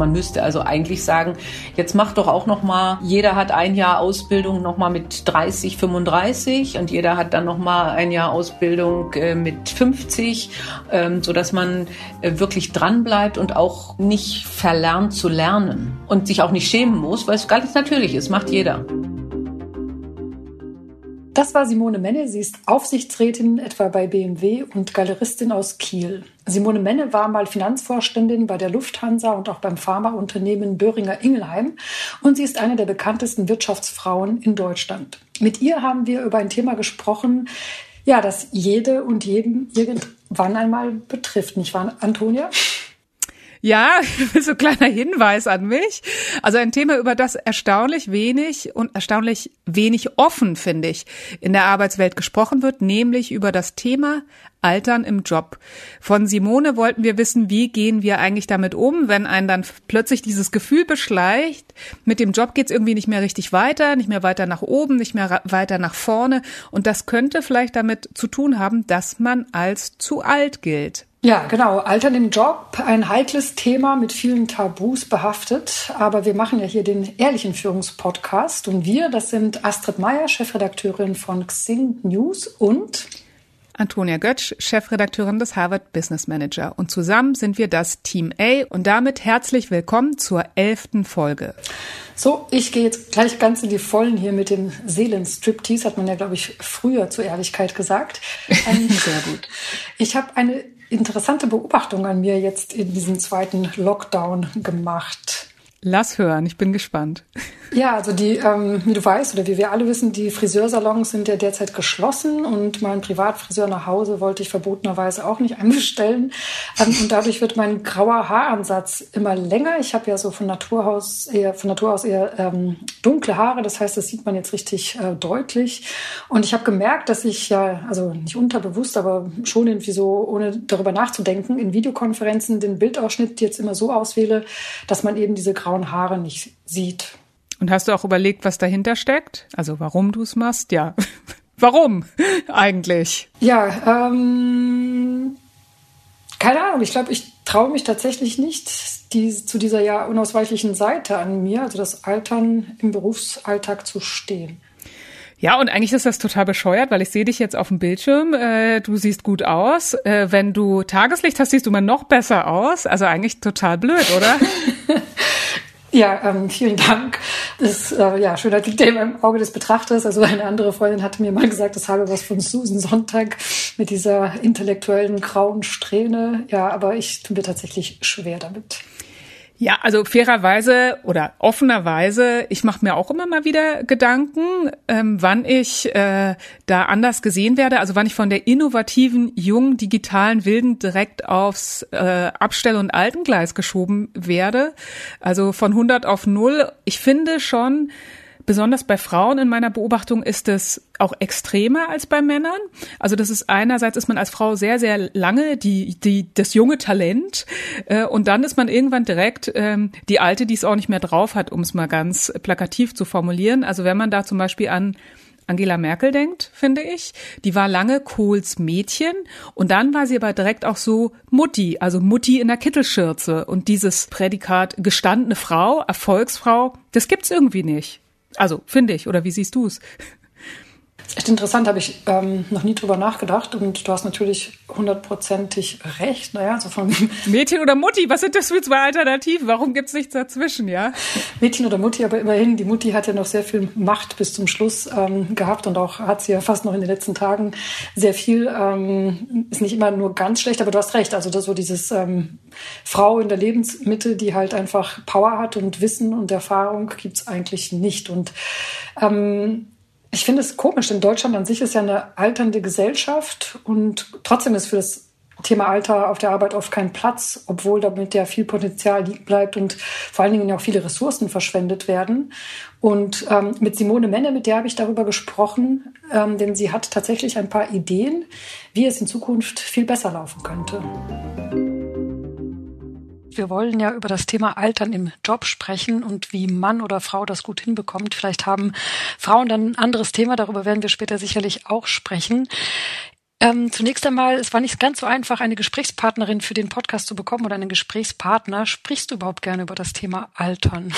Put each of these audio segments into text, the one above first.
Man müsste also eigentlich sagen, jetzt macht doch auch noch mal, jeder hat ein Jahr Ausbildung noch mal mit 30, 35 und jeder hat dann noch mal ein Jahr Ausbildung äh, mit 50, ähm, so dass man äh, wirklich dran bleibt und auch nicht verlernt zu lernen und sich auch nicht schämen muss, weil es ganz natürlich ist, macht jeder. Das war Simone Menne. Sie ist Aufsichtsrätin etwa bei BMW und Galeristin aus Kiel. Simone Menne war mal Finanzvorständin bei der Lufthansa und auch beim Pharmaunternehmen Böhringer Ingelheim. Und sie ist eine der bekanntesten Wirtschaftsfrauen in Deutschland. Mit ihr haben wir über ein Thema gesprochen, ja, das jede und jeden irgendwann einmal betrifft, nicht wahr, Antonia? Ja, so kleiner Hinweis an mich. Also ein Thema, über das erstaunlich wenig und erstaunlich wenig offen, finde ich, in der Arbeitswelt gesprochen wird, nämlich über das Thema Altern im Job. Von Simone wollten wir wissen, wie gehen wir eigentlich damit um, wenn einen dann plötzlich dieses Gefühl beschleicht, mit dem Job geht's irgendwie nicht mehr richtig weiter, nicht mehr weiter nach oben, nicht mehr weiter nach vorne. Und das könnte vielleicht damit zu tun haben, dass man als zu alt gilt. Ja, genau. Altern im Job, ein heikles Thema mit vielen Tabus behaftet. Aber wir machen ja hier den ehrlichen Führungspodcast. Und wir, das sind Astrid Meyer, Chefredakteurin von Xing News und Antonia Götsch, Chefredakteurin des Harvard Business Manager. Und zusammen sind wir das Team A und damit herzlich willkommen zur elften Folge. So, ich gehe jetzt gleich ganz in die Vollen hier mit dem Seelenstriptease, hat man ja, glaube ich, früher zur Ehrlichkeit gesagt. Sehr gut. Ich habe eine interessante Beobachtung an mir jetzt in diesem zweiten Lockdown gemacht. Lass hören, ich bin gespannt. Ja, also die, ähm, wie du weißt oder wie wir alle wissen, die Friseursalons sind ja derzeit geschlossen und mein Privatfriseur nach Hause wollte ich verbotenerweise auch nicht anbestellen. Ähm, und dadurch wird mein grauer Haaransatz immer länger. Ich habe ja so von Natur aus eher, von Natur aus eher ähm, dunkle Haare, das heißt, das sieht man jetzt richtig äh, deutlich. Und ich habe gemerkt, dass ich ja, also nicht unterbewusst, aber schon irgendwie so, ohne darüber nachzudenken, in Videokonferenzen den Bildausschnitt jetzt immer so auswähle, dass man eben diese grauen Haare nicht sieht. Und hast du auch überlegt, was dahinter steckt? Also warum du es machst? Ja. warum eigentlich? Ja, ähm, keine Ahnung. Ich glaube, ich traue mich tatsächlich nicht, die, zu dieser ja unausweichlichen Seite an mir, also das Altern im Berufsalltag zu stehen. Ja, und eigentlich ist das total bescheuert, weil ich sehe dich jetzt auf dem Bildschirm. Äh, du siehst gut aus. Äh, wenn du Tageslicht hast, siehst du immer noch besser aus. Also eigentlich total blöd, oder? Ja, ähm, vielen Dank. Das äh, ja, schöner liegt immer im Auge des Betrachters. Also eine andere Freundin hatte mir mal gesagt, das habe was von Susan Sonntag mit dieser intellektuellen grauen Strähne. Ja, aber ich tue mir tatsächlich schwer damit. Ja, also fairerweise oder offenerweise, ich mache mir auch immer mal wieder Gedanken, ähm, wann ich äh, da anders gesehen werde, also wann ich von der innovativen, jungen, digitalen Wilden direkt aufs äh, Abstell- und Altengleis geschoben werde. Also von 100 auf 0. Ich finde schon, Besonders bei Frauen in meiner Beobachtung ist es auch extremer als bei Männern. Also das ist einerseits ist man als Frau sehr, sehr lange die, die, das junge Talent äh, und dann ist man irgendwann direkt ähm, die alte, die es auch nicht mehr drauf hat, um es mal ganz plakativ zu formulieren. Also wenn man da zum Beispiel an Angela Merkel denkt, finde ich. Die war lange Kohls Mädchen und dann war sie aber direkt auch so Mutti, also Mutti in der Kittelschürze. Und dieses Prädikat gestandene Frau, Erfolgsfrau, das gibt's irgendwie nicht. Also, finde ich. Oder wie siehst du es? Echt interessant, habe ich ähm, noch nie drüber nachgedacht und du hast natürlich hundertprozentig recht. Naja, also von Mädchen oder Mutti, was sind das für zwei Alternativen? Warum gibt es nichts dazwischen, ja? Mädchen oder Mutti, aber immerhin, die Mutti hat ja noch sehr viel Macht bis zum Schluss ähm, gehabt und auch hat sie ja fast noch in den letzten Tagen sehr viel. Ähm, ist nicht immer nur ganz schlecht, aber du hast recht. Also das so dieses ähm, Frau in der Lebensmitte, die halt einfach Power hat und Wissen und Erfahrung gibt's eigentlich nicht. Und ähm, ich finde es komisch, denn Deutschland an sich ist ja eine alternde Gesellschaft und trotzdem ist für das Thema Alter auf der Arbeit oft kein Platz, obwohl damit ja viel Potenzial liegen bleibt und vor allen Dingen ja auch viele Ressourcen verschwendet werden. Und ähm, mit Simone Menne, mit der habe ich darüber gesprochen, ähm, denn sie hat tatsächlich ein paar Ideen, wie es in Zukunft viel besser laufen könnte. Wir wollen ja über das Thema Altern im Job sprechen und wie Mann oder Frau das gut hinbekommt. Vielleicht haben Frauen dann ein anderes Thema, darüber werden wir später sicherlich auch sprechen. Ähm, zunächst einmal, es war nicht ganz so einfach, eine Gesprächspartnerin für den Podcast zu bekommen oder einen Gesprächspartner. Sprichst du überhaupt gerne über das Thema Altern?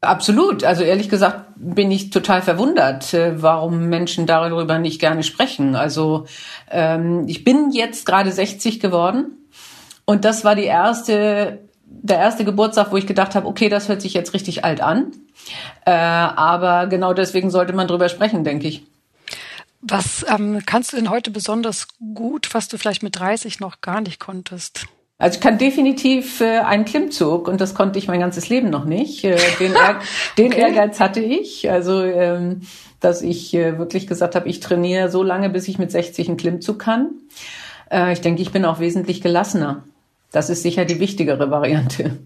Absolut. Also ehrlich gesagt bin ich total verwundert, äh, warum Menschen darüber nicht gerne sprechen. Also ähm, ich bin jetzt gerade 60 geworden und das war die erste, der erste Geburtstag, wo ich gedacht habe, okay, das hört sich jetzt richtig alt an. Äh, aber genau deswegen sollte man drüber sprechen, denke ich. Was ähm, kannst du denn heute besonders gut, was du vielleicht mit 30 noch gar nicht konntest? Also ich kann definitiv äh, einen Klimmzug und das konnte ich mein ganzes Leben noch nicht. Äh, den, Ehr den okay. Ehrgeiz hatte ich, also ähm, dass ich äh, wirklich gesagt habe, ich trainiere so lange, bis ich mit 60 einen Klimmzug kann. Äh, ich denke, ich bin auch wesentlich gelassener. Das ist sicher die wichtigere Variante.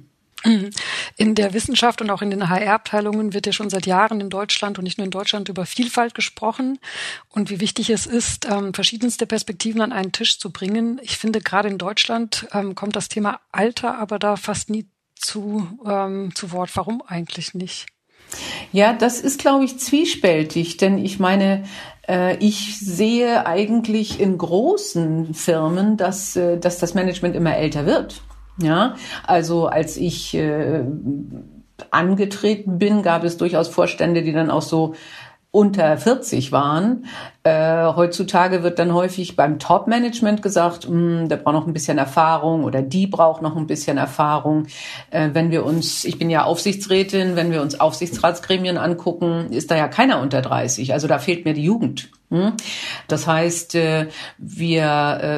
In der Wissenschaft und auch in den HR-Abteilungen wird ja schon seit Jahren in Deutschland und nicht nur in Deutschland über Vielfalt gesprochen und wie wichtig es ist, ähm, verschiedenste Perspektiven an einen Tisch zu bringen. Ich finde, gerade in Deutschland ähm, kommt das Thema Alter aber da fast nie zu, ähm, zu Wort. Warum eigentlich nicht? Ja, das ist, glaube ich, zwiespältig, denn ich meine, äh, ich sehe eigentlich in großen Firmen, dass, äh, dass das Management immer älter wird. Ja, also als ich äh, angetreten bin, gab es durchaus Vorstände, die dann auch so unter 40 waren. Äh, heutzutage wird dann häufig beim Top-Management gesagt, hm, der braucht noch ein bisschen Erfahrung oder die braucht noch ein bisschen Erfahrung. Äh, wenn wir uns, ich bin ja Aufsichtsrätin, wenn wir uns Aufsichtsratsgremien angucken, ist da ja keiner unter 30. Also da fehlt mir die Jugend. Hm? Das heißt, äh, wir,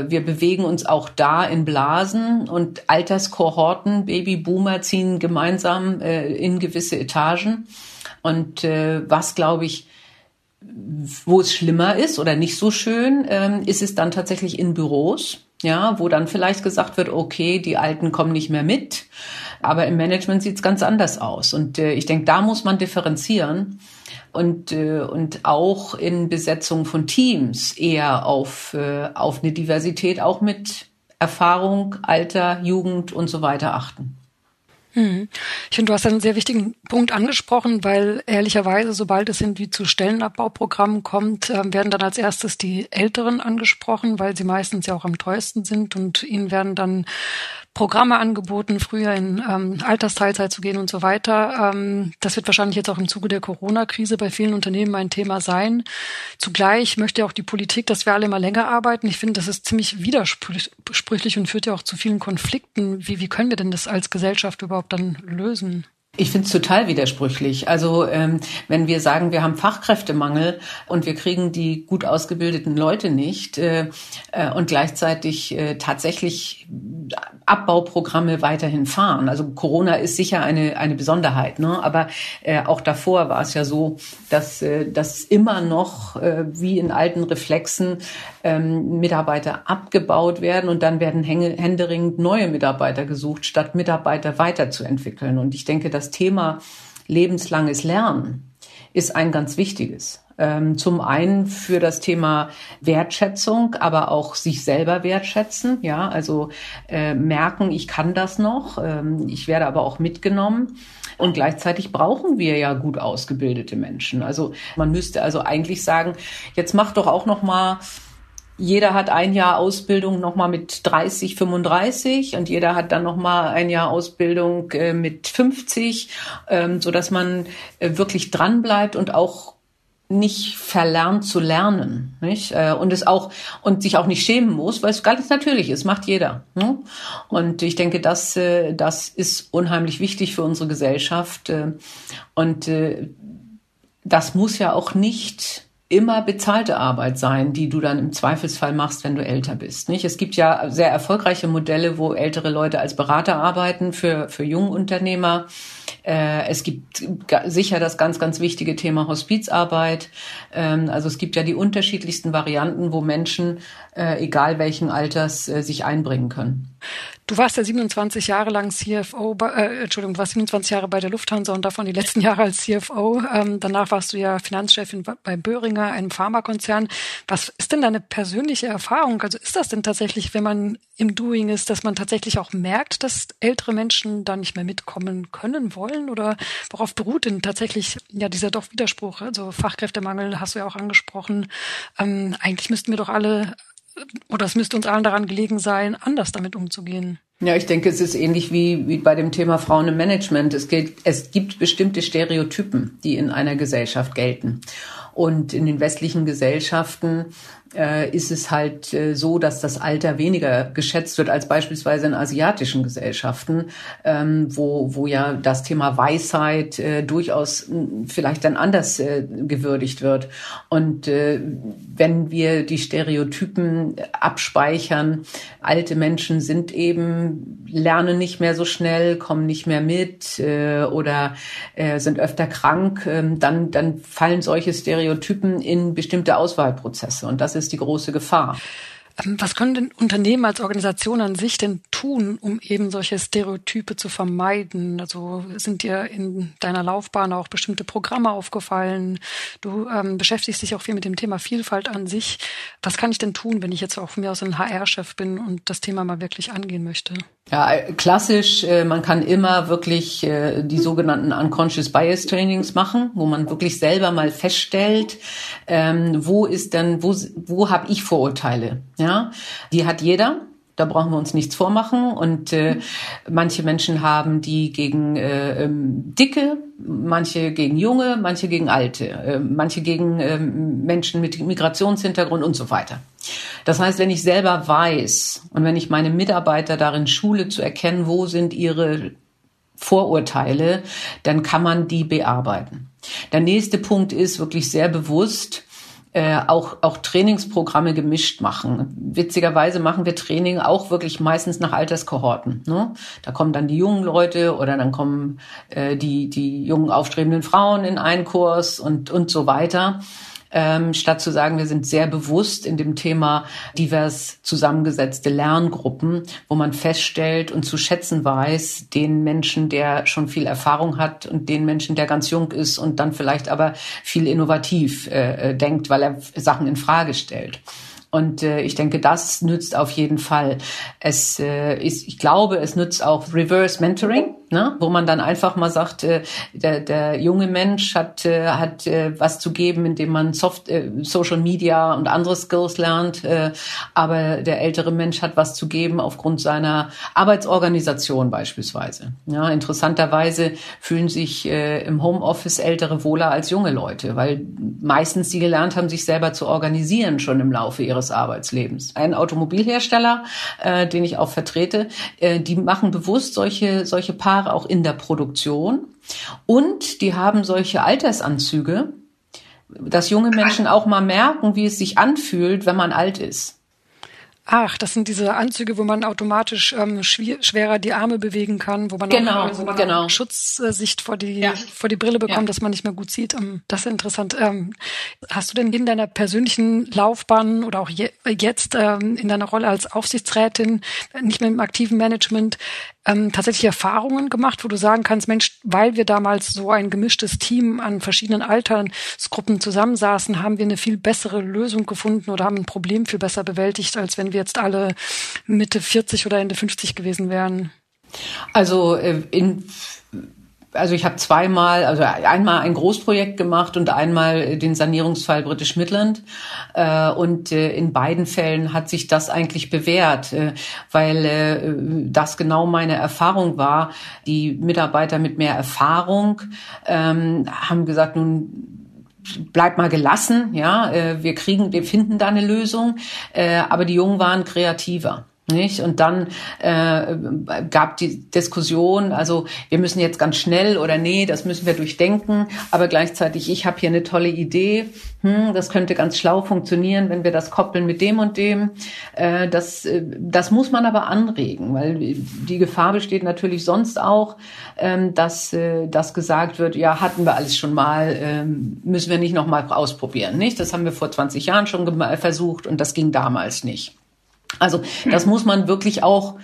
äh, wir bewegen uns auch da in Blasen und Alterskohorten, Babyboomer ziehen gemeinsam äh, in gewisse Etagen. Und was, glaube ich, wo es schlimmer ist oder nicht so schön, ähm, ist es dann tatsächlich in Büros, ja, wo dann vielleicht gesagt wird, okay, die Alten kommen nicht mehr mit. Aber im Management sieht es ganz anders aus. Und äh, ich denke, da muss man differenzieren und, äh, und auch in Besetzung von Teams eher auf, äh, auf eine Diversität auch mit Erfahrung, Alter, Jugend und so weiter achten. Hm. Ich finde, du hast einen sehr wichtigen Punkt angesprochen, weil ehrlicherweise, sobald es irgendwie zu Stellenabbauprogrammen kommt, ähm, werden dann als erstes die Älteren angesprochen, weil sie meistens ja auch am teuersten sind und ihnen werden dann Programme angeboten, früher in ähm, Altersteilzeit zu gehen und so weiter. Ähm, das wird wahrscheinlich jetzt auch im Zuge der Corona-Krise bei vielen Unternehmen ein Thema sein. Zugleich möchte auch die Politik, dass wir alle mal länger arbeiten. Ich finde, das ist ziemlich widersprüchlich und führt ja auch zu vielen Konflikten. Wie, wie können wir denn das als Gesellschaft überhaupt dann lösen? Ich finde es total widersprüchlich. Also ähm, wenn wir sagen, wir haben Fachkräftemangel und wir kriegen die gut ausgebildeten Leute nicht äh, äh, und gleichzeitig äh, tatsächlich Abbauprogramme weiterhin fahren. Also Corona ist sicher eine, eine Besonderheit, ne? aber äh, auch davor war es ja so, dass, äh, dass immer noch äh, wie in alten Reflexen ähm, Mitarbeiter abgebaut werden und dann werden händeringend neue Mitarbeiter gesucht, statt Mitarbeiter weiterzuentwickeln. Und ich denke, das Thema lebenslanges Lernen ist ein ganz wichtiges. Ähm, zum einen für das Thema Wertschätzung, aber auch sich selber wertschätzen. Ja, also äh, merken, ich kann das noch. Ähm, ich werde aber auch mitgenommen. Und gleichzeitig brauchen wir ja gut ausgebildete Menschen. Also man müsste also eigentlich sagen, jetzt mach doch auch noch mal jeder hat ein Jahr Ausbildung nochmal mit 30, 35 und jeder hat dann nochmal ein Jahr Ausbildung äh, mit 50, ähm, so dass man äh, wirklich dran bleibt und auch nicht verlernt zu lernen, nicht? Äh, und es auch und sich auch nicht schämen muss, weil es ganz natürlich ist, macht jeder. Ne? Und ich denke, das äh, das ist unheimlich wichtig für unsere Gesellschaft äh, und das muss ja auch nicht immer bezahlte Arbeit sein, die du dann im Zweifelsfall machst, wenn du älter bist. Nicht? Es gibt ja sehr erfolgreiche Modelle, wo ältere Leute als Berater arbeiten für, für Jungunternehmer. Äh, es gibt sicher das ganz, ganz wichtige Thema Hospizarbeit. Ähm, also es gibt ja die unterschiedlichsten Varianten, wo Menschen, äh, egal welchen Alters, äh, sich einbringen können. Du warst ja 27 Jahre lang CFO, äh, Entschuldigung, du warst 27 Jahre bei der Lufthansa und davon die letzten Jahre als CFO. Ähm, danach warst du ja Finanzchefin bei Böhringer, einem Pharmakonzern. Was ist denn deine persönliche Erfahrung? Also ist das denn tatsächlich, wenn man im Doing ist, dass man tatsächlich auch merkt, dass ältere Menschen da nicht mehr mitkommen können wollen? Oder worauf beruht denn tatsächlich ja dieser doch Widerspruch? Also Fachkräftemangel hast du ja auch angesprochen. Ähm, eigentlich müssten wir doch alle oder es müsste uns allen daran gelegen sein, anders damit umzugehen. Ja, ich denke, es ist ähnlich wie, wie bei dem Thema Frauen im Management. Es, gilt, es gibt bestimmte Stereotypen, die in einer Gesellschaft gelten. Und in den westlichen Gesellschaften äh, ist es halt äh, so, dass das Alter weniger geschätzt wird als beispielsweise in asiatischen Gesellschaften, ähm, wo, wo ja das Thema Weisheit äh, durchaus äh, vielleicht dann anders äh, gewürdigt wird. Und äh, wenn wir die Stereotypen abspeichern, alte Menschen sind eben, lernen nicht mehr so schnell, kommen nicht mehr mit äh, oder äh, sind öfter krank, äh, dann, dann fallen solche Stereotypen in bestimmte Auswahlprozesse. Und das ist die große Gefahr. Ähm, was können denn Unternehmen als Organisation an sich denn tun, um eben solche Stereotype zu vermeiden? Also sind dir in deiner Laufbahn auch bestimmte Programme aufgefallen? Du ähm, beschäftigst dich auch viel mit dem Thema Vielfalt an sich. Was kann ich denn tun, wenn ich jetzt auch von mir aus ein HR-Chef bin und das Thema mal wirklich angehen möchte? Ja, klassisch, äh, man kann immer wirklich äh, die sogenannten Unconscious Bias Trainings machen, wo man wirklich selber mal feststellt, ähm, wo ist denn, wo, wo habe ich Vorurteile? Ja, die hat jeder. Da brauchen wir uns nichts vormachen. Und äh, manche Menschen haben die gegen äh, ähm, Dicke, manche gegen Junge, manche gegen Alte, äh, manche gegen äh, Menschen mit Migrationshintergrund und so weiter. Das heißt, wenn ich selber weiß und wenn ich meine Mitarbeiter darin schule zu erkennen, wo sind ihre Vorurteile, dann kann man die bearbeiten. Der nächste Punkt ist wirklich sehr bewusst, äh, auch, auch Trainingsprogramme gemischt machen. Witzigerweise machen wir Training auch wirklich meistens nach Alterskohorten. Ne? Da kommen dann die jungen Leute oder dann kommen äh, die, die jungen aufstrebenden Frauen in einen Kurs und, und so weiter ähm, statt zu sagen, wir sind sehr bewusst in dem Thema divers zusammengesetzte Lerngruppen, wo man feststellt und zu schätzen weiß, den Menschen, der schon viel Erfahrung hat und den Menschen, der ganz jung ist und dann vielleicht aber viel innovativ äh, äh denkt, weil er Sachen in Frage stellt. Und äh, ich denke, das nützt auf jeden Fall. Es äh, ist, ich glaube, es nützt auch Reverse Mentoring ne? wo man dann einfach mal sagt, äh, der, der junge Mensch hat, äh, hat äh, was zu geben, indem man Soft, äh, Social Media und andere Skills lernt, äh, aber der ältere Mensch hat was zu geben aufgrund seiner Arbeitsorganisation beispielsweise. Ja, interessanterweise fühlen sich äh, im Homeoffice ältere wohler als junge Leute, weil meistens die gelernt haben, sich selber zu organisieren schon im Laufe ihres Arbeitslebens. Ein Automobilhersteller, äh, den ich auch vertrete, äh, die machen bewusst solche solche Paar Jahre auch in der Produktion. Und die haben solche Altersanzüge, dass junge Menschen auch mal merken, wie es sich anfühlt, wenn man alt ist. Ach, das sind diese Anzüge, wo man automatisch ähm, schwerer die Arme bewegen kann, wo man genau, auch also genau. Schutzsicht vor die ja. vor die Brille bekommt, ja. dass man nicht mehr gut sieht. Ähm, das ist interessant. Ähm, hast du denn in deiner persönlichen Laufbahn oder auch je, jetzt ähm, in deiner Rolle als Aufsichtsrätin, nicht mehr im aktiven Management, ähm, tatsächlich Erfahrungen gemacht, wo du sagen kannst, Mensch, weil wir damals so ein gemischtes Team an verschiedenen Altersgruppen zusammensaßen, haben wir eine viel bessere Lösung gefunden oder haben ein Problem viel besser bewältigt, als wenn wir jetzt alle Mitte 40 oder Ende 50 gewesen wären? Also äh, in also ich habe zweimal, also einmal ein Großprojekt gemacht und einmal den Sanierungsfall British Midland. Äh, und äh, in beiden Fällen hat sich das eigentlich bewährt, äh, weil das genau meine Erfahrung war. Die Mitarbeiter mit mehr Erfahrung ähm, haben gesagt, nun bleib mal gelassen, ja, wir kriegen, wir finden da eine Lösung, aber die Jungen waren kreativer. Nicht? Und dann äh, gab die Diskussion, also wir müssen jetzt ganz schnell oder nee, das müssen wir durchdenken, aber gleichzeitig, ich habe hier eine tolle Idee, hm, das könnte ganz schlau funktionieren, wenn wir das koppeln mit dem und dem. Äh, das, äh, das muss man aber anregen, weil die Gefahr besteht natürlich sonst auch, ähm, dass äh, das gesagt wird, ja, hatten wir alles schon mal, ähm, müssen wir nicht nochmal ausprobieren. Nicht? Das haben wir vor 20 Jahren schon versucht und das ging damals nicht. Also das muss man wirklich auch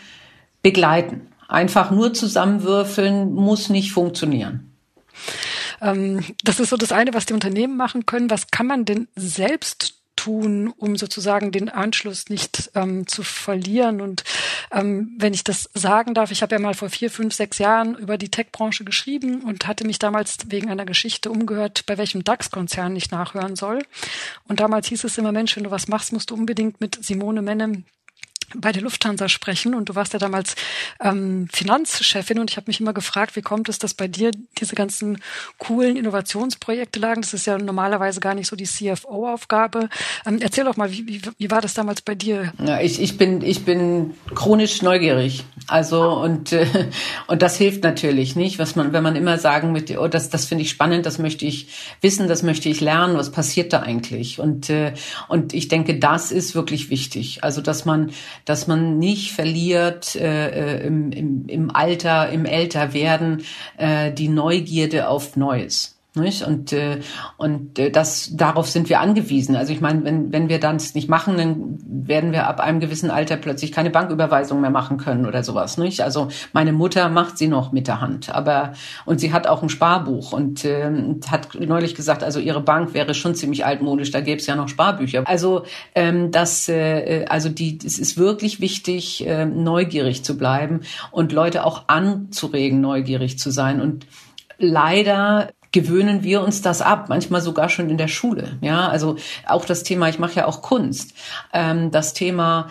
begleiten. Einfach nur zusammenwürfeln muss nicht funktionieren. Ähm, das ist so das eine, was die Unternehmen machen können. Was kann man denn selbst tun, um sozusagen den Anschluss nicht ähm, zu verlieren? Und ähm, wenn ich das sagen darf, ich habe ja mal vor vier, fünf, sechs Jahren über die Tech-Branche geschrieben und hatte mich damals wegen einer Geschichte umgehört, bei welchem DAX-Konzern ich nachhören soll. Und damals hieß es immer, Mensch, wenn du was machst, musst du unbedingt mit Simone Menem bei der Lufthansa sprechen und du warst ja damals ähm, Finanzchefin und ich habe mich immer gefragt, wie kommt es, dass bei dir diese ganzen coolen Innovationsprojekte lagen? Das ist ja normalerweise gar nicht so die CFO-Aufgabe. Ähm, erzähl doch mal, wie, wie, wie war das damals bei dir? Ja, ich, ich bin ich bin chronisch neugierig, also und äh, und das hilft natürlich nicht, was man wenn man immer sagen möchte, oh das das finde ich spannend, das möchte ich wissen, das möchte ich lernen, was passiert da eigentlich und äh, und ich denke, das ist wirklich wichtig, also dass man dass man nicht verliert äh, äh, im, im, Alter, im Älterwerden äh, die Neugierde auf Neues. Nicht? Und, äh, und äh, das, darauf sind wir angewiesen. Also ich meine, wenn, wenn wir das nicht machen, dann werden wir ab einem gewissen Alter plötzlich keine Banküberweisung mehr machen können oder sowas. Nicht? Also meine Mutter macht sie noch mit der Hand, aber und sie hat auch ein Sparbuch und äh, hat neulich gesagt, also ihre Bank wäre schon ziemlich altmodisch, da gäbe es ja noch Sparbücher. Also ähm, das, äh, also die, es ist wirklich wichtig, äh, neugierig zu bleiben und Leute auch anzuregen, neugierig zu sein und leider gewöhnen wir uns das ab, manchmal sogar schon in der Schule. Ja, also auch das Thema, ich mache ja auch Kunst, ähm, das Thema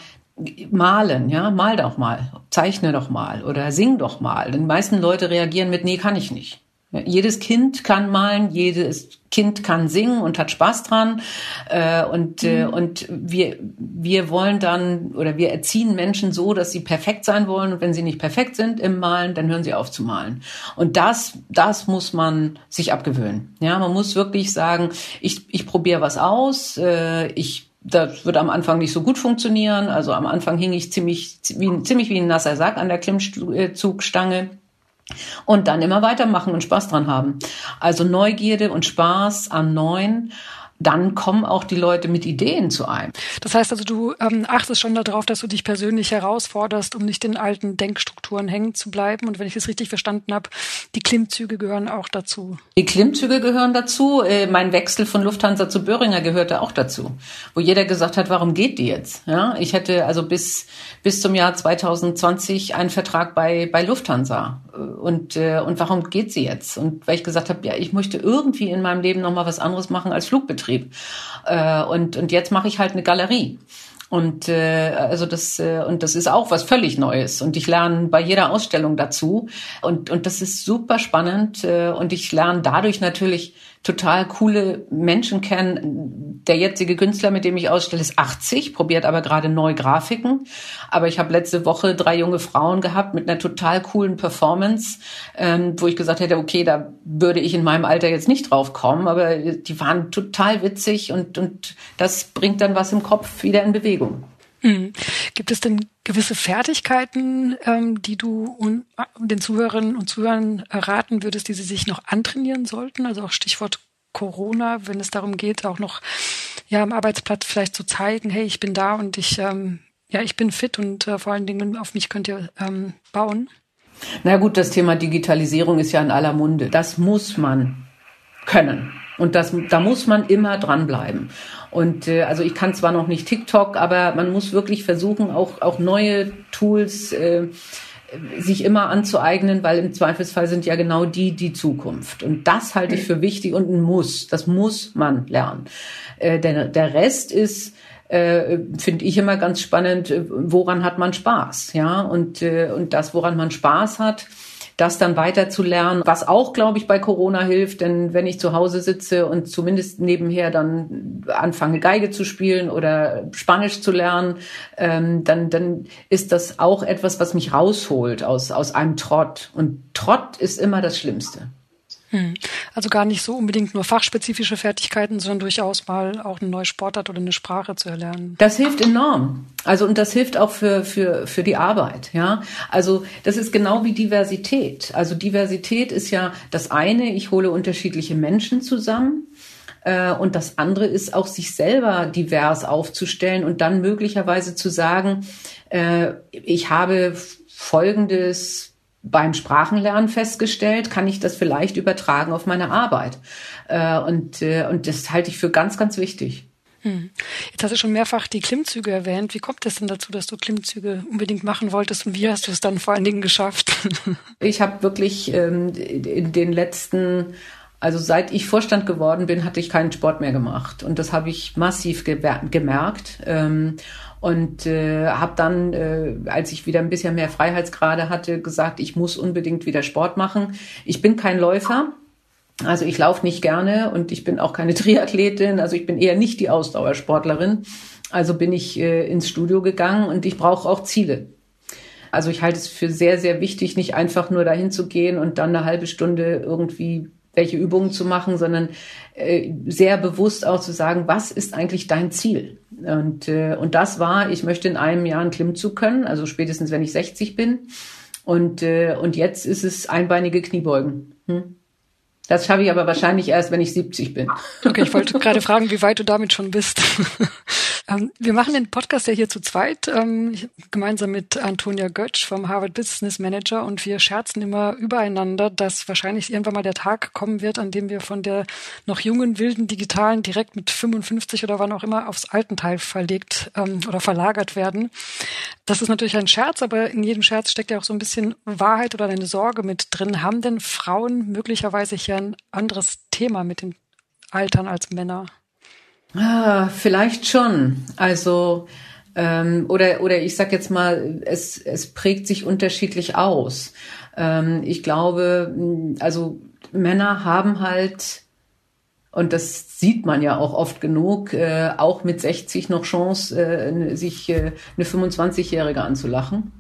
malen, ja, mal doch mal, zeichne doch mal oder sing doch mal. Die meisten Leute reagieren mit, nee, kann ich nicht. Jedes Kind kann malen, jedes Kind kann singen und hat Spaß dran. Äh, und, äh, mhm. und wir, wir wollen dann oder wir erziehen Menschen so, dass sie perfekt sein wollen. Und wenn sie nicht perfekt sind im Malen, dann hören sie auf zu malen. Und das, das muss man sich abgewöhnen. Ja, man muss wirklich sagen, ich, ich probiere was aus, äh, ich das wird am Anfang nicht so gut funktionieren. Also am Anfang hing ich ziemlich, ziemlich wie ein nasser Sack an der Klimmzugstange. Und dann immer weitermachen und Spaß dran haben. Also Neugierde und Spaß am Neuen dann kommen auch die Leute mit Ideen zu einem. Das heißt also, du ähm, achtest schon darauf, dass du dich persönlich herausforderst, um nicht in alten Denkstrukturen hängen zu bleiben. Und wenn ich es richtig verstanden habe, die Klimmzüge gehören auch dazu. Die Klimmzüge gehören dazu. Äh, mein Wechsel von Lufthansa zu Böhringer gehörte auch dazu, wo jeder gesagt hat, warum geht die jetzt? Ja, ich hätte also bis bis zum Jahr 2020 einen Vertrag bei bei Lufthansa und äh, und warum geht sie jetzt? Und weil ich gesagt habe, ja, ich möchte irgendwie in meinem Leben noch mal was anderes machen als Flugbetrieb. Betrieb. Äh, und, und jetzt mache ich halt eine Galerie. Und äh, also das äh, und das ist auch was völlig Neues und ich lerne bei jeder Ausstellung dazu und und das ist super spannend äh, und ich lerne dadurch natürlich total coole Menschen kennen. Der jetzige Künstler, mit dem ich ausstelle, ist 80, probiert aber gerade neu Grafiken. Aber ich habe letzte Woche drei junge Frauen gehabt mit einer total coolen Performance, ähm, wo ich gesagt hätte, okay, da würde ich in meinem Alter jetzt nicht drauf kommen, aber die waren total witzig und, und das bringt dann was im Kopf wieder in Bewegung. Hm. Gibt es denn gewisse Fertigkeiten, ähm, die du äh, den Zuhörerinnen und Zuhörern raten würdest, die sie sich noch antrainieren sollten? Also auch Stichwort Corona, wenn es darum geht, auch noch ja am Arbeitsplatz vielleicht zu zeigen, hey, ich bin da und ich ähm, ja, ich bin fit und äh, vor allen Dingen auf mich könnt ihr ähm, bauen. Na gut, das Thema Digitalisierung ist ja in aller Munde. Das muss man können. Und das, da muss man immer dranbleiben. Und äh, also ich kann zwar noch nicht TikTok, aber man muss wirklich versuchen, auch, auch neue Tools äh, sich immer anzueignen, weil im Zweifelsfall sind ja genau die die Zukunft. Und das halte ich für wichtig und ein Muss. Das muss man lernen. Äh, der, der Rest ist äh, finde ich immer ganz spannend, äh, woran hat man Spaß, ja und äh, und das, woran man Spaß hat, das dann weiter zu lernen, was auch, glaube ich, bei Corona hilft, denn wenn ich zu Hause sitze und zumindest nebenher dann anfange, Geige zu spielen oder Spanisch zu lernen, ähm, dann, dann ist das auch etwas, was mich rausholt aus, aus einem Trott. Und Trott ist immer das Schlimmste. Hm. Also gar nicht so unbedingt nur fachspezifische Fertigkeiten, sondern durchaus mal auch eine neue Sportart oder eine Sprache zu erlernen. Das hilft enorm. Also und das hilft auch für für für die Arbeit, ja. Also das ist genau wie Diversität. Also Diversität ist ja das eine, ich hole unterschiedliche Menschen zusammen. Äh, und das andere ist auch, sich selber divers aufzustellen und dann möglicherweise zu sagen, äh, ich habe folgendes beim Sprachenlernen festgestellt, kann ich das vielleicht übertragen auf meine Arbeit. Äh, und, äh, und das halte ich für ganz, ganz wichtig. Hm. Jetzt hast du schon mehrfach die Klimmzüge erwähnt. Wie kommt es denn dazu, dass du Klimmzüge unbedingt machen wolltest und wie hast du es dann vor allen Dingen geschafft? Ich habe wirklich ähm, in den letzten, also seit ich Vorstand geworden bin, hatte ich keinen Sport mehr gemacht und das habe ich massiv gemerkt. Ähm, und äh, habe dann, äh, als ich wieder ein bisschen mehr Freiheitsgrade hatte, gesagt, ich muss unbedingt wieder Sport machen. Ich bin kein Läufer, also ich laufe nicht gerne und ich bin auch keine Triathletin, also ich bin eher nicht die Ausdauersportlerin. Also bin ich äh, ins Studio gegangen und ich brauche auch Ziele. Also ich halte es für sehr, sehr wichtig, nicht einfach nur dahin zu gehen und dann eine halbe Stunde irgendwie welche Übungen zu machen, sondern äh, sehr bewusst auch zu sagen, was ist eigentlich dein Ziel? Und, äh, und das war, ich möchte in einem Jahr einen Klimmzug können, also spätestens wenn ich 60 bin. Und, äh, und jetzt ist es einbeinige Kniebeugen. Hm? Das schaffe ich aber wahrscheinlich erst, wenn ich 70 bin. Okay, ich wollte gerade fragen, wie weit du damit schon bist. Ähm, wir machen den Podcast ja hier zu zweit, ähm, gemeinsam mit Antonia Götsch vom Harvard Business Manager und wir scherzen immer übereinander, dass wahrscheinlich irgendwann mal der Tag kommen wird, an dem wir von der noch jungen, wilden Digitalen direkt mit 55 oder wann auch immer aufs Altenteil verlegt ähm, oder verlagert werden. Das ist natürlich ein Scherz, aber in jedem Scherz steckt ja auch so ein bisschen Wahrheit oder eine Sorge mit drin. Haben denn Frauen möglicherweise hier ein anderes Thema mit dem Altern als Männer? Ah, vielleicht schon. Also ähm, oder oder ich sag jetzt mal, es es prägt sich unterschiedlich aus. Ähm, ich glaube, also Männer haben halt und das sieht man ja auch oft genug, äh, auch mit 60 noch Chance, äh, sich äh, eine 25-Jährige anzulachen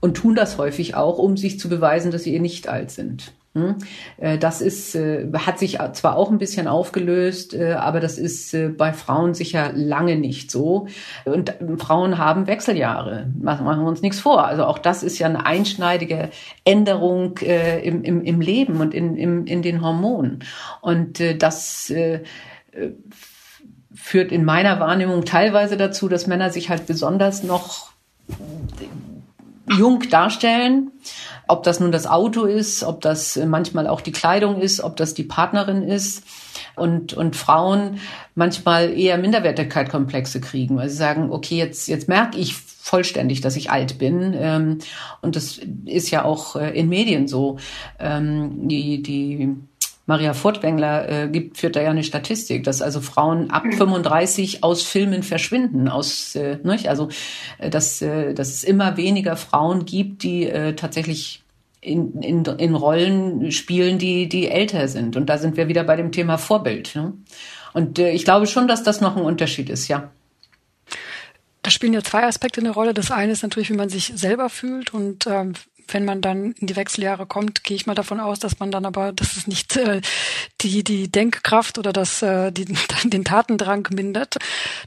und tun das häufig auch, um sich zu beweisen, dass sie ihr nicht alt sind. Hm? Äh, das ist, äh, hat sich zwar auch ein bisschen aufgelöst, äh, aber das ist bei Frauen sicher lange nicht so. Und Frauen haben Wechseljahre. Machen wir uns nichts vor. Also auch das ist ja eine einschneidige Änderung im, im, im Leben und in, im, in den Hormonen. Und das führt in meiner Wahrnehmung teilweise dazu, dass Männer sich halt besonders noch jung darstellen ob das nun das Auto ist, ob das manchmal auch die Kleidung ist, ob das die Partnerin ist und, und Frauen manchmal eher Minderwertigkeitskomplexe kriegen, weil sie sagen, okay, jetzt, jetzt merke ich vollständig, dass ich alt bin. Ähm, und das ist ja auch äh, in Medien so. Ähm, die, die Maria Furtwängler äh, gibt, führt da ja eine Statistik, dass also Frauen ab 35 mhm. aus Filmen verschwinden, aus, äh, nicht? also äh, dass, äh, dass es immer weniger Frauen gibt, die äh, tatsächlich in, in, in Rollen spielen, die, die älter sind. Und da sind wir wieder bei dem Thema Vorbild. Ne? Und äh, ich glaube schon, dass das noch ein Unterschied ist, ja. Da spielen ja zwei Aspekte eine Rolle. Das eine ist natürlich, wie man sich selber fühlt und ähm, wenn man dann in die Wechseljahre kommt, gehe ich mal davon aus, dass man dann aber, dass es nicht äh, die, die Denkkraft oder das, äh, die, den Tatendrang mindert.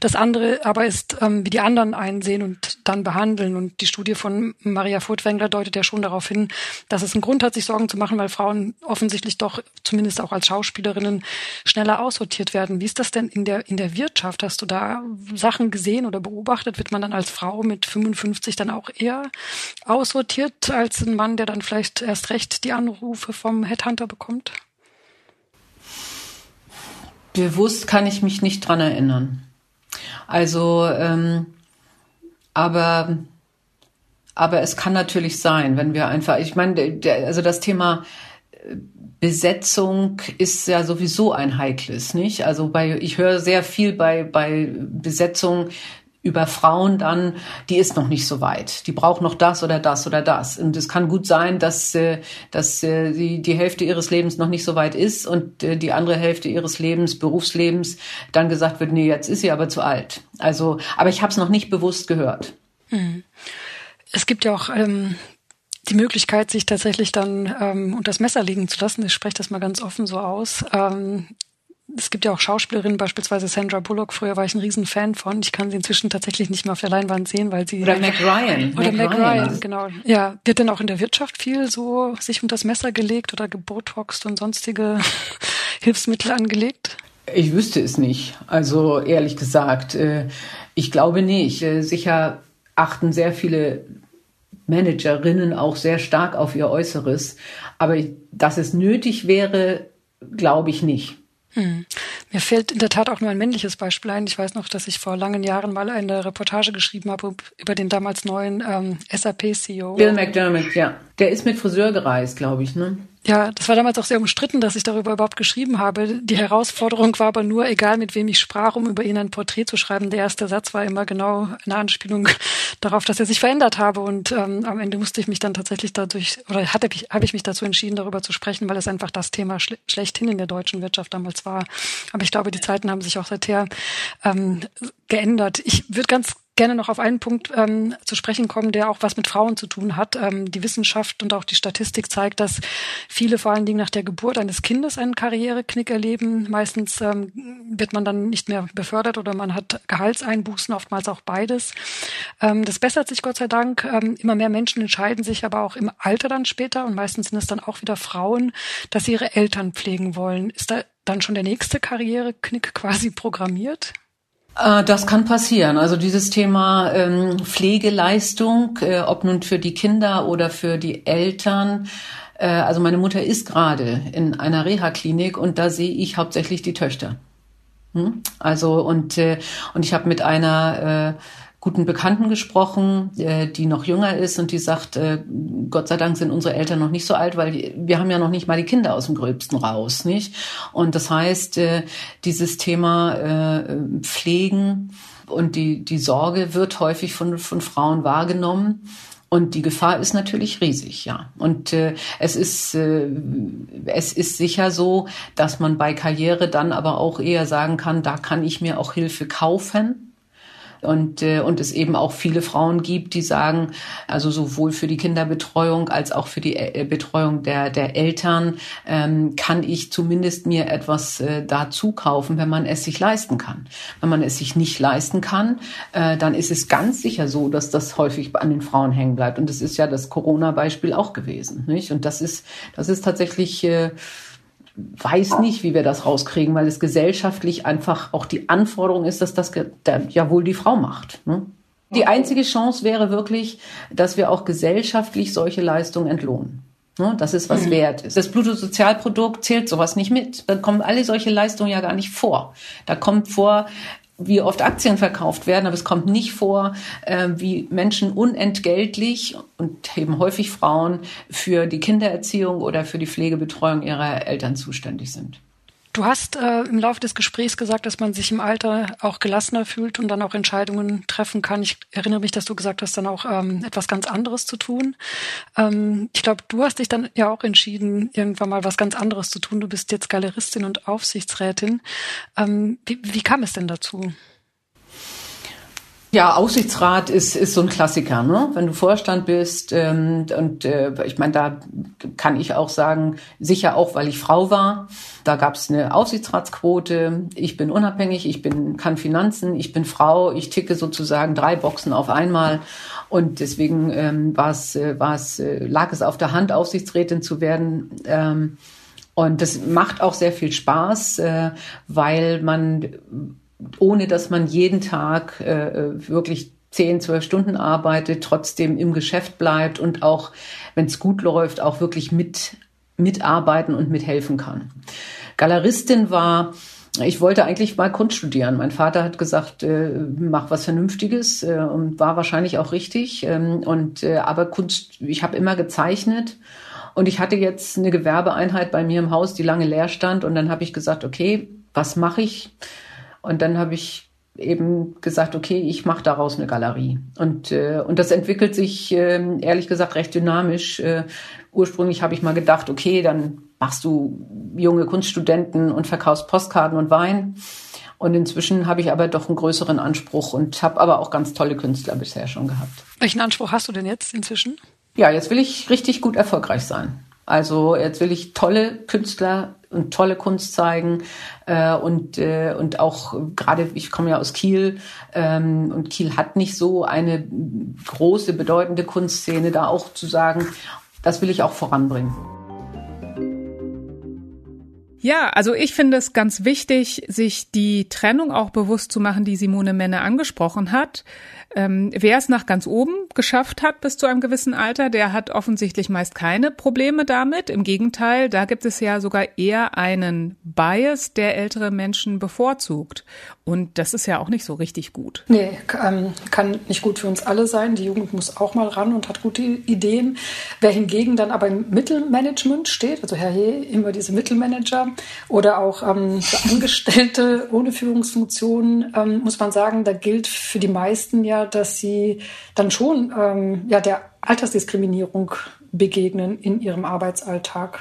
Das andere aber ist, ähm, wie die anderen einsehen und dann behandeln. Und die Studie von Maria Furtwängler deutet ja schon darauf hin, dass es einen Grund hat, sich Sorgen zu machen, weil Frauen offensichtlich doch, zumindest auch als Schauspielerinnen, schneller aussortiert werden. Wie ist das denn in der, in der Wirtschaft? Hast du da Sachen gesehen oder beobachtet? Wird man dann als Frau mit 55 dann auch eher aussortiert als als ein Mann, der dann vielleicht erst recht die Anrufe vom Headhunter bekommt? Bewusst kann ich mich nicht dran erinnern. Also, ähm, aber, aber es kann natürlich sein, wenn wir einfach, ich meine, also das Thema äh, Besetzung ist ja sowieso ein heikles, nicht? Also bei, ich höre sehr viel bei, bei Besetzung über Frauen dann, die ist noch nicht so weit. Die braucht noch das oder das oder das. Und es kann gut sein, dass, äh, dass äh, die, die Hälfte ihres Lebens noch nicht so weit ist und äh, die andere Hälfte ihres Lebens, Berufslebens, dann gesagt wird, nee, jetzt ist sie aber zu alt. Also, aber ich habe es noch nicht bewusst gehört. Hm. Es gibt ja auch ähm, die Möglichkeit, sich tatsächlich dann ähm, unter das Messer legen zu lassen. Ich spreche das mal ganz offen so aus. Ähm, es gibt ja auch Schauspielerinnen, beispielsweise Sandra Bullock. Früher war ich ein Riesenfan von. Ich kann sie inzwischen tatsächlich nicht mehr auf der Leinwand sehen, weil sie. Oder Mac Ryan. Oder Mac, Mac Ryan. Ryan, genau. Ja. Wird denn auch in der Wirtschaft viel so sich unter das Messer gelegt oder gebotoxt und sonstige Hilfsmittel angelegt? Ich wüsste es nicht. Also ehrlich gesagt, äh, ich glaube nicht. Äh, sicher achten sehr viele Managerinnen auch sehr stark auf ihr Äußeres. Aber dass es nötig wäre, glaube ich nicht. Hm. Mir fällt in der Tat auch nur ein männliches Beispiel ein. Ich weiß noch, dass ich vor langen Jahren mal eine Reportage geschrieben habe über den damals neuen ähm, SAP-CEO. Bill McDermott, ja. Der ist mit Friseur gereist, glaube ich, ne? Ja, das war damals auch sehr umstritten, dass ich darüber überhaupt geschrieben habe. Die Herausforderung war aber nur, egal mit wem ich sprach, um über ihn ein Porträt zu schreiben. Der erste Satz war immer genau eine Anspielung darauf, dass er sich verändert habe. Und ähm, am Ende musste ich mich dann tatsächlich dadurch, oder hatte ich, habe ich mich dazu entschieden, darüber zu sprechen, weil es einfach das Thema schle schlechthin in der deutschen Wirtschaft damals war. Aber ich glaube, die Zeiten haben sich auch seither ähm, geändert. Ich würde ganz gerne noch auf einen Punkt ähm, zu sprechen kommen, der auch was mit Frauen zu tun hat. Ähm, die Wissenschaft und auch die Statistik zeigt, dass viele vor allen Dingen nach der Geburt eines Kindes einen Karriereknick erleben. Meistens ähm, wird man dann nicht mehr befördert oder man hat Gehaltseinbußen, oftmals auch beides. Ähm, das bessert sich Gott sei Dank. Ähm, immer mehr Menschen entscheiden sich aber auch im Alter dann später und meistens sind es dann auch wieder Frauen, dass sie ihre Eltern pflegen wollen. Ist da dann schon der nächste Karriereknick quasi programmiert? Äh, das kann passieren. Also dieses Thema ähm, Pflegeleistung, äh, ob nun für die Kinder oder für die Eltern. Äh, also meine Mutter ist gerade in einer Reha-Klinik und da sehe ich hauptsächlich die Töchter. Hm? Also und äh, und ich habe mit einer äh, guten Bekannten gesprochen, äh, die noch jünger ist und die sagt, äh, Gott sei Dank sind unsere Eltern noch nicht so alt, weil wir haben ja noch nicht mal die Kinder aus dem Gröbsten raus, nicht? Und das heißt, äh, dieses Thema Pflegen und die, die Sorge wird häufig von, von Frauen wahrgenommen. Und die Gefahr ist natürlich riesig, ja. Und äh, es ist äh, es ist sicher so, dass man bei Karriere dann aber auch eher sagen kann, da kann ich mir auch Hilfe kaufen und, äh, und es eben auch viele Frauen gibt, die sagen, also sowohl für die Kinderbetreuung als auch für die äh, Betreuung der, der Eltern ähm, kann ich zumindest mir etwas äh, dazu kaufen, wenn man es sich leisten kann. Wenn man es sich nicht leisten kann, äh, dann ist es ganz sicher so, dass das häufig an den Frauen hängen bleibt. Und das ist ja das Corona-Beispiel auch gewesen. Nicht? Und das ist, das ist tatsächlich äh, weiß nicht, wie wir das rauskriegen, weil es gesellschaftlich einfach auch die Anforderung ist, dass das ja wohl die Frau macht. Ne? Die einzige Chance wäre wirklich, dass wir auch gesellschaftlich solche Leistungen entlohnen. Ne? Das ist was mhm. wert ist. Das Bruttosozialprodukt zählt sowas nicht mit. Da kommen alle solche Leistungen ja gar nicht vor. Da kommt vor, wie oft Aktien verkauft werden, aber es kommt nicht vor, äh, wie Menschen unentgeltlich und eben häufig Frauen für die Kindererziehung oder für die Pflegebetreuung ihrer Eltern zuständig sind. Du hast äh, im Laufe des Gesprächs gesagt, dass man sich im Alter auch gelassener fühlt und dann auch Entscheidungen treffen kann. Ich erinnere mich, dass du gesagt hast, dann auch ähm, etwas ganz anderes zu tun. Ähm, ich glaube, du hast dich dann ja auch entschieden, irgendwann mal was ganz anderes zu tun. Du bist jetzt Galeristin und Aufsichtsrätin. Ähm, wie, wie kam es denn dazu? Ja, Aussichtsrat ist, ist so ein Klassiker, ne? Wenn du Vorstand bist ähm, und äh, ich meine, da kann ich auch sagen, sicher auch, weil ich Frau war. Da gab es eine Aufsichtsratsquote. Ich bin unabhängig, ich bin kann Finanzen, ich bin Frau, ich ticke sozusagen drei Boxen auf einmal und deswegen ähm, war es, äh, war es, äh, lag es auf der Hand, Aufsichtsrätin zu werden. Ähm, und das macht auch sehr viel Spaß, äh, weil man ohne dass man jeden Tag äh, wirklich zehn, zwölf Stunden arbeitet, trotzdem im Geschäft bleibt und auch, wenn es gut läuft, auch wirklich mit mitarbeiten und mithelfen kann. Galeristin war ich wollte eigentlich mal Kunst studieren. Mein Vater hat gesagt, äh, mach was Vernünftiges äh, und war wahrscheinlich auch richtig. Ähm, und äh, aber Kunst, ich habe immer gezeichnet und ich hatte jetzt eine Gewerbeeinheit bei mir im Haus, die lange leer stand. Und dann habe ich gesagt, okay, was mache ich? Und dann habe ich eben gesagt, okay, ich mache daraus eine Galerie. Und, äh, und das entwickelt sich, äh, ehrlich gesagt, recht dynamisch. Äh, ursprünglich habe ich mal gedacht, okay, dann machst du junge Kunststudenten und verkaufst Postkarten und Wein. Und inzwischen habe ich aber doch einen größeren Anspruch und habe aber auch ganz tolle Künstler bisher schon gehabt. Welchen Anspruch hast du denn jetzt inzwischen? Ja, jetzt will ich richtig gut erfolgreich sein. Also jetzt will ich tolle Künstler und tolle Kunst zeigen äh, und äh, und auch gerade ich komme ja aus Kiel ähm, und Kiel hat nicht so eine große bedeutende Kunstszene da auch zu sagen, das will ich auch voranbringen. Ja, also ich finde es ganz wichtig, sich die Trennung auch bewusst zu machen, die Simone Menne angesprochen hat. Ähm, wer ist nach ganz oben geschafft hat bis zu einem gewissen Alter, der hat offensichtlich meist keine Probleme damit. Im Gegenteil, da gibt es ja sogar eher einen Bias, der ältere Menschen bevorzugt. Und das ist ja auch nicht so richtig gut. Nee, kann, kann nicht gut für uns alle sein. Die Jugend muss auch mal ran und hat gute Ideen. Wer hingegen dann aber im Mittelmanagement steht, also Herr He, immer diese Mittelmanager oder auch ähm, Angestellte ohne Führungsfunktion, ähm, muss man sagen, da gilt für die meisten ja, dass sie dann schon ähm, ja, der Altersdiskriminierung begegnen in ihrem Arbeitsalltag.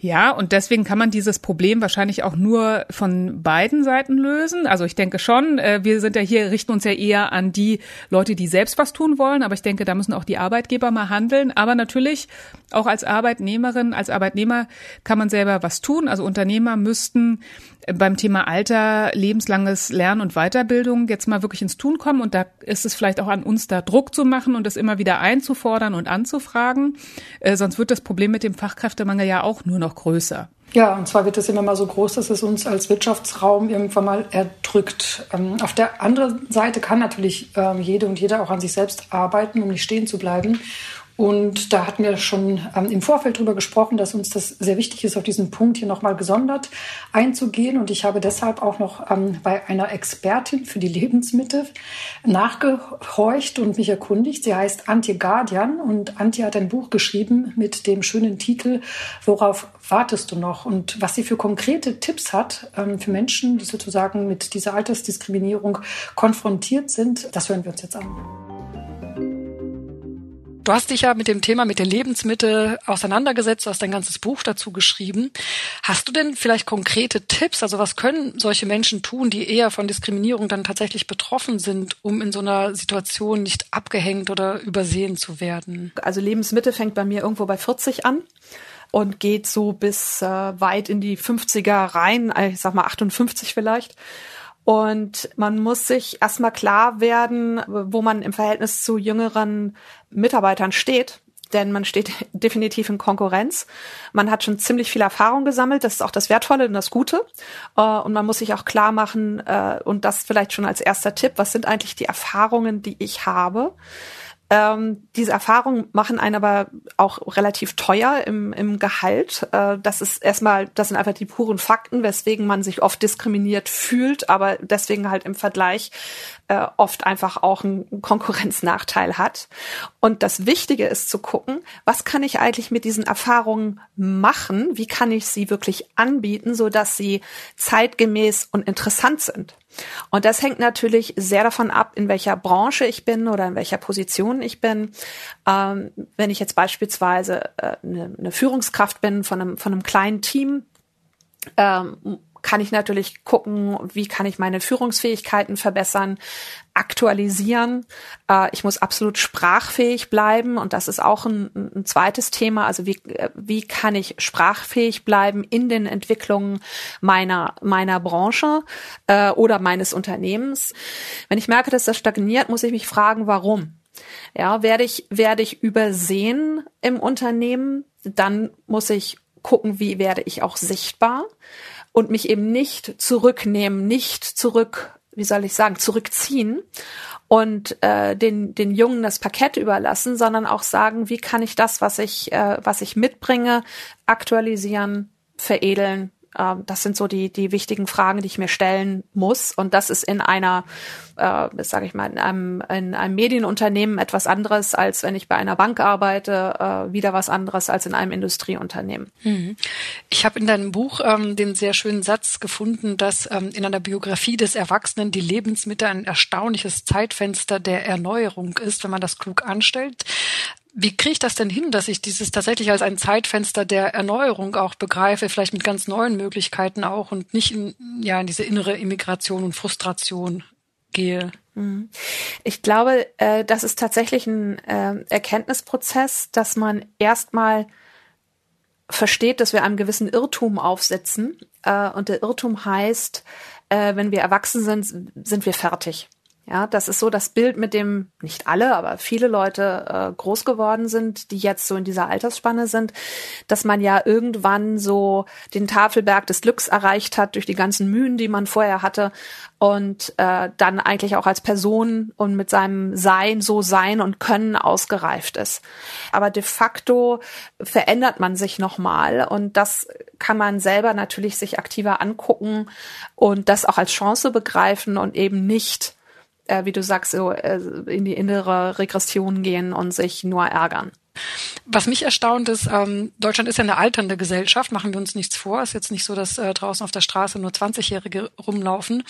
Ja, und deswegen kann man dieses Problem wahrscheinlich auch nur von beiden Seiten lösen. Also ich denke schon, äh, wir sind ja hier, richten uns ja eher an die Leute, die selbst was tun wollen, aber ich denke, da müssen auch die Arbeitgeber mal handeln. Aber natürlich, auch als Arbeitnehmerin, als Arbeitnehmer kann man selber was tun. Also Unternehmer müssten beim Thema Alter, lebenslanges Lernen und Weiterbildung jetzt mal wirklich ins Tun kommen. Und da ist es vielleicht auch an uns, da Druck zu machen und das immer wieder einzufordern und anzufragen. Äh, sonst wird das Problem mit dem Fachkräftemangel ja auch nur noch größer. Ja, und zwar wird es immer mal so groß, dass es uns als Wirtschaftsraum irgendwann mal erdrückt. Ähm, auf der anderen Seite kann natürlich ähm, jede und jeder auch an sich selbst arbeiten, um nicht stehen zu bleiben. Und da hatten wir schon ähm, im Vorfeld drüber gesprochen, dass uns das sehr wichtig ist, auf diesen Punkt hier nochmal gesondert einzugehen. Und ich habe deshalb auch noch ähm, bei einer Expertin für die Lebensmittel nachgehorcht und mich erkundigt. Sie heißt Antje Guardian und Antje hat ein Buch geschrieben mit dem schönen Titel Worauf wartest du noch? Und was sie für konkrete Tipps hat ähm, für Menschen, die sozusagen mit dieser Altersdiskriminierung konfrontiert sind, das hören wir uns jetzt an. Du hast dich ja mit dem Thema mit den Lebensmitteln auseinandergesetzt, du hast ein ganzes Buch dazu geschrieben. Hast du denn vielleicht konkrete Tipps? Also was können solche Menschen tun, die eher von Diskriminierung dann tatsächlich betroffen sind, um in so einer Situation nicht abgehängt oder übersehen zu werden? Also Lebensmittel fängt bei mir irgendwo bei 40 an und geht so bis äh, weit in die 50er rein, ich sag mal 58 vielleicht. Und man muss sich erstmal klar werden, wo man im Verhältnis zu jüngeren Mitarbeitern steht. Denn man steht definitiv in Konkurrenz. Man hat schon ziemlich viel Erfahrung gesammelt. Das ist auch das Wertvolle und das Gute. Äh, und man muss sich auch klar machen, äh, und das vielleicht schon als erster Tipp, was sind eigentlich die Erfahrungen, die ich habe? Ähm, diese Erfahrungen machen einen aber auch relativ teuer im, im Gehalt. Äh, das ist erstmal, das sind einfach die puren Fakten, weswegen man sich oft diskriminiert fühlt, aber deswegen halt im Vergleich äh, oft einfach auch einen Konkurrenznachteil hat. Und das Wichtige ist zu gucken, was kann ich eigentlich mit diesen Erfahrungen machen? Wie kann ich sie wirklich anbieten, so dass sie zeitgemäß und interessant sind? Und das hängt natürlich sehr davon ab, in welcher Branche ich bin oder in welcher Position ich bin. Ähm, wenn ich jetzt beispielsweise äh, eine, eine Führungskraft bin von einem, von einem kleinen Team, ähm, kann ich natürlich gucken, wie kann ich meine Führungsfähigkeiten verbessern, aktualisieren. Äh, ich muss absolut sprachfähig bleiben und das ist auch ein, ein zweites Thema. Also wie, wie kann ich sprachfähig bleiben in den Entwicklungen meiner, meiner Branche äh, oder meines Unternehmens. Wenn ich merke, dass das stagniert, muss ich mich fragen, warum. Ja, werde ich, werde ich übersehen im Unternehmen, dann muss ich gucken, wie werde ich auch sichtbar und mich eben nicht zurücknehmen, nicht zurück, wie soll ich sagen, zurückziehen und äh, den den Jungen das Parkett überlassen, sondern auch sagen, wie kann ich das, was ich äh, was ich mitbringe, aktualisieren, veredeln ähm, das sind so die, die wichtigen Fragen, die ich mir stellen muss. Und das ist in einer, äh, sage ich mal, in einem, in einem Medienunternehmen etwas anderes, als wenn ich bei einer Bank arbeite, äh, wieder was anderes als in einem Industrieunternehmen. Mhm. Ich habe in deinem Buch ähm, den sehr schönen Satz gefunden, dass ähm, in einer Biografie des Erwachsenen die Lebensmittel ein erstaunliches Zeitfenster der Erneuerung ist, wenn man das klug anstellt. Wie kriege ich das denn hin, dass ich dieses tatsächlich als ein Zeitfenster der Erneuerung auch begreife, vielleicht mit ganz neuen Möglichkeiten auch und nicht in, ja, in diese innere Immigration und Frustration gehe? Mhm. Ich glaube, äh, das ist tatsächlich ein äh, Erkenntnisprozess, dass man erstmal versteht, dass wir einem gewissen Irrtum aufsetzen. Äh, und der Irrtum heißt, wenn wir erwachsen sind, sind wir fertig. Ja, das ist so das Bild, mit dem nicht alle, aber viele Leute äh, groß geworden sind, die jetzt so in dieser Altersspanne sind, dass man ja irgendwann so den Tafelberg des Glücks erreicht hat durch die ganzen Mühen, die man vorher hatte und äh, dann eigentlich auch als Person und mit seinem Sein, so Sein und Können ausgereift ist. Aber de facto verändert man sich nochmal und das kann man selber natürlich sich aktiver angucken und das auch als Chance begreifen und eben nicht äh, wie du sagst, so äh, in die innere Regression gehen und sich nur ärgern. Was mich erstaunt ist, ähm, Deutschland ist ja eine alternde Gesellschaft, machen wir uns nichts vor. Ist jetzt nicht so, dass äh, draußen auf der Straße nur 20-Jährige rumlaufen.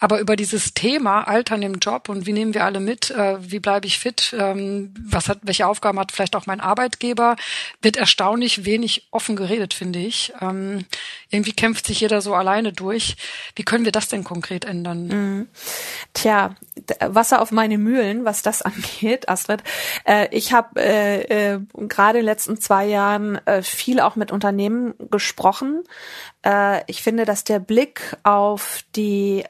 Aber über dieses Thema Altern im Job und wie nehmen wir alle mit, äh, wie bleibe ich fit, ähm, was hat, welche Aufgaben hat vielleicht auch mein Arbeitgeber, wird erstaunlich wenig offen geredet, finde ich. Ähm, irgendwie kämpft sich jeder so alleine durch. Wie können wir das denn konkret ändern? Mhm. Tja, Wasser auf meine Mühlen, was das angeht, Astrid. Äh, ich habe äh, äh, gerade in den letzten zwei Jahren äh, viel auch mit Unternehmen gesprochen. Äh, ich finde, dass der Blick auf die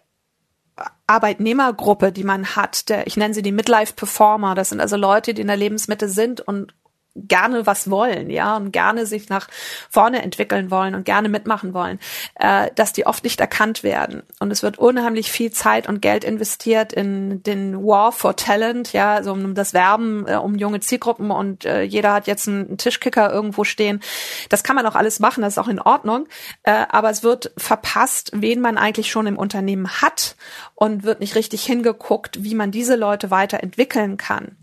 Arbeitnehmergruppe, die man hat, der, ich nenne sie die Midlife Performer, das sind also Leute, die in der Lebensmitte sind und gerne was wollen, ja, und gerne sich nach vorne entwickeln wollen und gerne mitmachen wollen, äh, dass die oft nicht erkannt werden. Und es wird unheimlich viel Zeit und Geld investiert in den War for Talent, ja, also um das Werben, äh, um junge Zielgruppen und äh, jeder hat jetzt einen Tischkicker irgendwo stehen. Das kann man auch alles machen, das ist auch in Ordnung. Äh, aber es wird verpasst, wen man eigentlich schon im Unternehmen hat und wird nicht richtig hingeguckt, wie man diese Leute weiterentwickeln kann.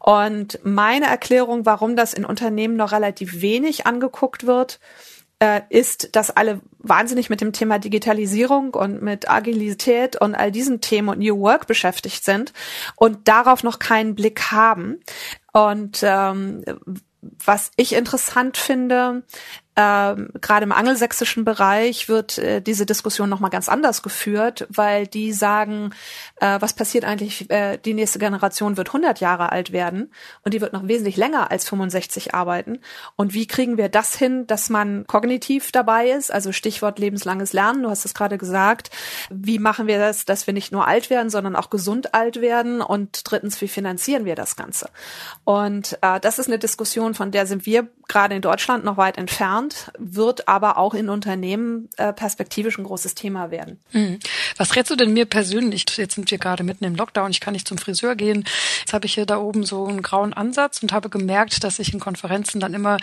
Und meine Erklärung, warum das in Unternehmen noch relativ wenig angeguckt wird, äh, ist, dass alle wahnsinnig mit dem Thema Digitalisierung und mit Agilität und all diesen Themen und New Work beschäftigt sind und darauf noch keinen Blick haben. Und ähm, was ich interessant finde, ähm, gerade im angelsächsischen Bereich wird äh, diese Diskussion noch mal ganz anders geführt, weil die sagen, äh, was passiert eigentlich? Äh, die nächste Generation wird 100 Jahre alt werden und die wird noch wesentlich länger als 65 arbeiten. Und wie kriegen wir das hin, dass man kognitiv dabei ist? Also Stichwort lebenslanges Lernen. Du hast es gerade gesagt. Wie machen wir das, dass wir nicht nur alt werden, sondern auch gesund alt werden? Und drittens, wie finanzieren wir das Ganze? Und äh, das ist eine Diskussion, von der sind wir gerade in Deutschland noch weit entfernt, wird aber auch in Unternehmen äh, perspektivisch ein großes Thema werden. Mhm. Was rätst du denn mir persönlich? Jetzt sind wir gerade mitten im Lockdown, ich kann nicht zum Friseur gehen. Jetzt habe ich hier da oben so einen grauen Ansatz und habe gemerkt, dass ich in Konferenzen dann immer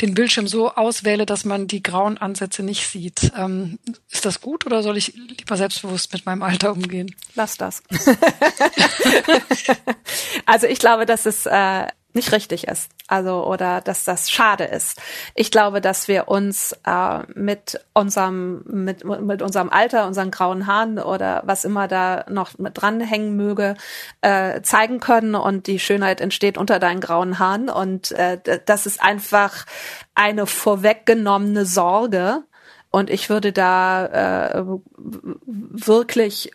den Bildschirm so auswähle, dass man die grauen Ansätze nicht sieht. Ähm, ist das gut oder soll ich lieber selbstbewusst mit meinem Alter umgehen? Lass das. also ich glaube, dass es äh, nicht richtig ist. Also oder dass das schade ist. Ich glaube, dass wir uns äh, mit unserem mit mit unserem Alter, unseren grauen Haaren oder was immer da noch mit dranhängen möge, äh, zeigen können und die Schönheit entsteht unter deinen grauen Haaren und äh, das ist einfach eine vorweggenommene Sorge und ich würde da äh, wirklich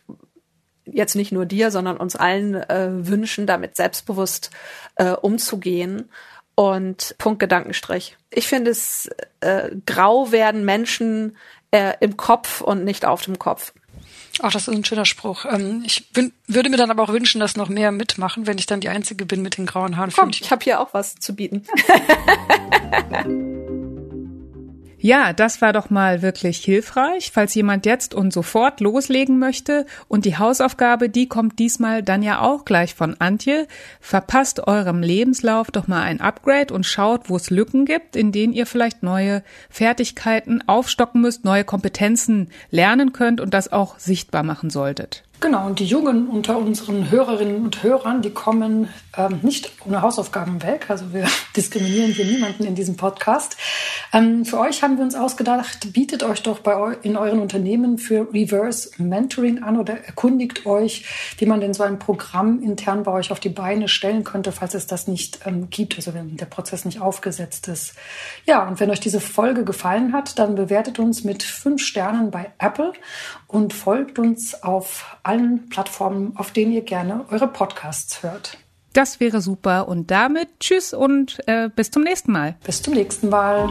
jetzt nicht nur dir, sondern uns allen äh, wünschen, damit selbstbewusst äh, umzugehen. Und Punkt Gedankenstrich. Ich finde es äh, grau werden Menschen äh, im Kopf und nicht auf dem Kopf. Ach, das ist ein schöner Spruch. Ähm, ich würde mir dann aber auch wünschen, dass noch mehr mitmachen, wenn ich dann die Einzige bin mit den grauen Haaren. Komm, ich, ich habe hier auch was zu bieten. Ja, das war doch mal wirklich hilfreich, falls jemand jetzt und sofort loslegen möchte. Und die Hausaufgabe, die kommt diesmal dann ja auch gleich von Antje. Verpasst eurem Lebenslauf doch mal ein Upgrade und schaut, wo es Lücken gibt, in denen ihr vielleicht neue Fertigkeiten aufstocken müsst, neue Kompetenzen lernen könnt und das auch sichtbar machen solltet. Genau, und die Jungen unter unseren Hörerinnen und Hörern, die kommen ähm, nicht ohne Hausaufgaben weg. Also wir diskriminieren hier niemanden in diesem Podcast. Ähm, für euch haben wir uns ausgedacht, bietet euch doch bei eu in euren Unternehmen für Reverse Mentoring an oder erkundigt euch, wie man denn so ein Programm intern bei euch auf die Beine stellen könnte, falls es das nicht ähm, gibt, also wenn der Prozess nicht aufgesetzt ist. Ja, und wenn euch diese Folge gefallen hat, dann bewertet uns mit fünf Sternen bei Apple und folgt uns auf allen Plattformen, auf denen ihr gerne eure Podcasts hört. Das wäre super und damit tschüss und äh, bis zum nächsten Mal. Bis zum nächsten Mal.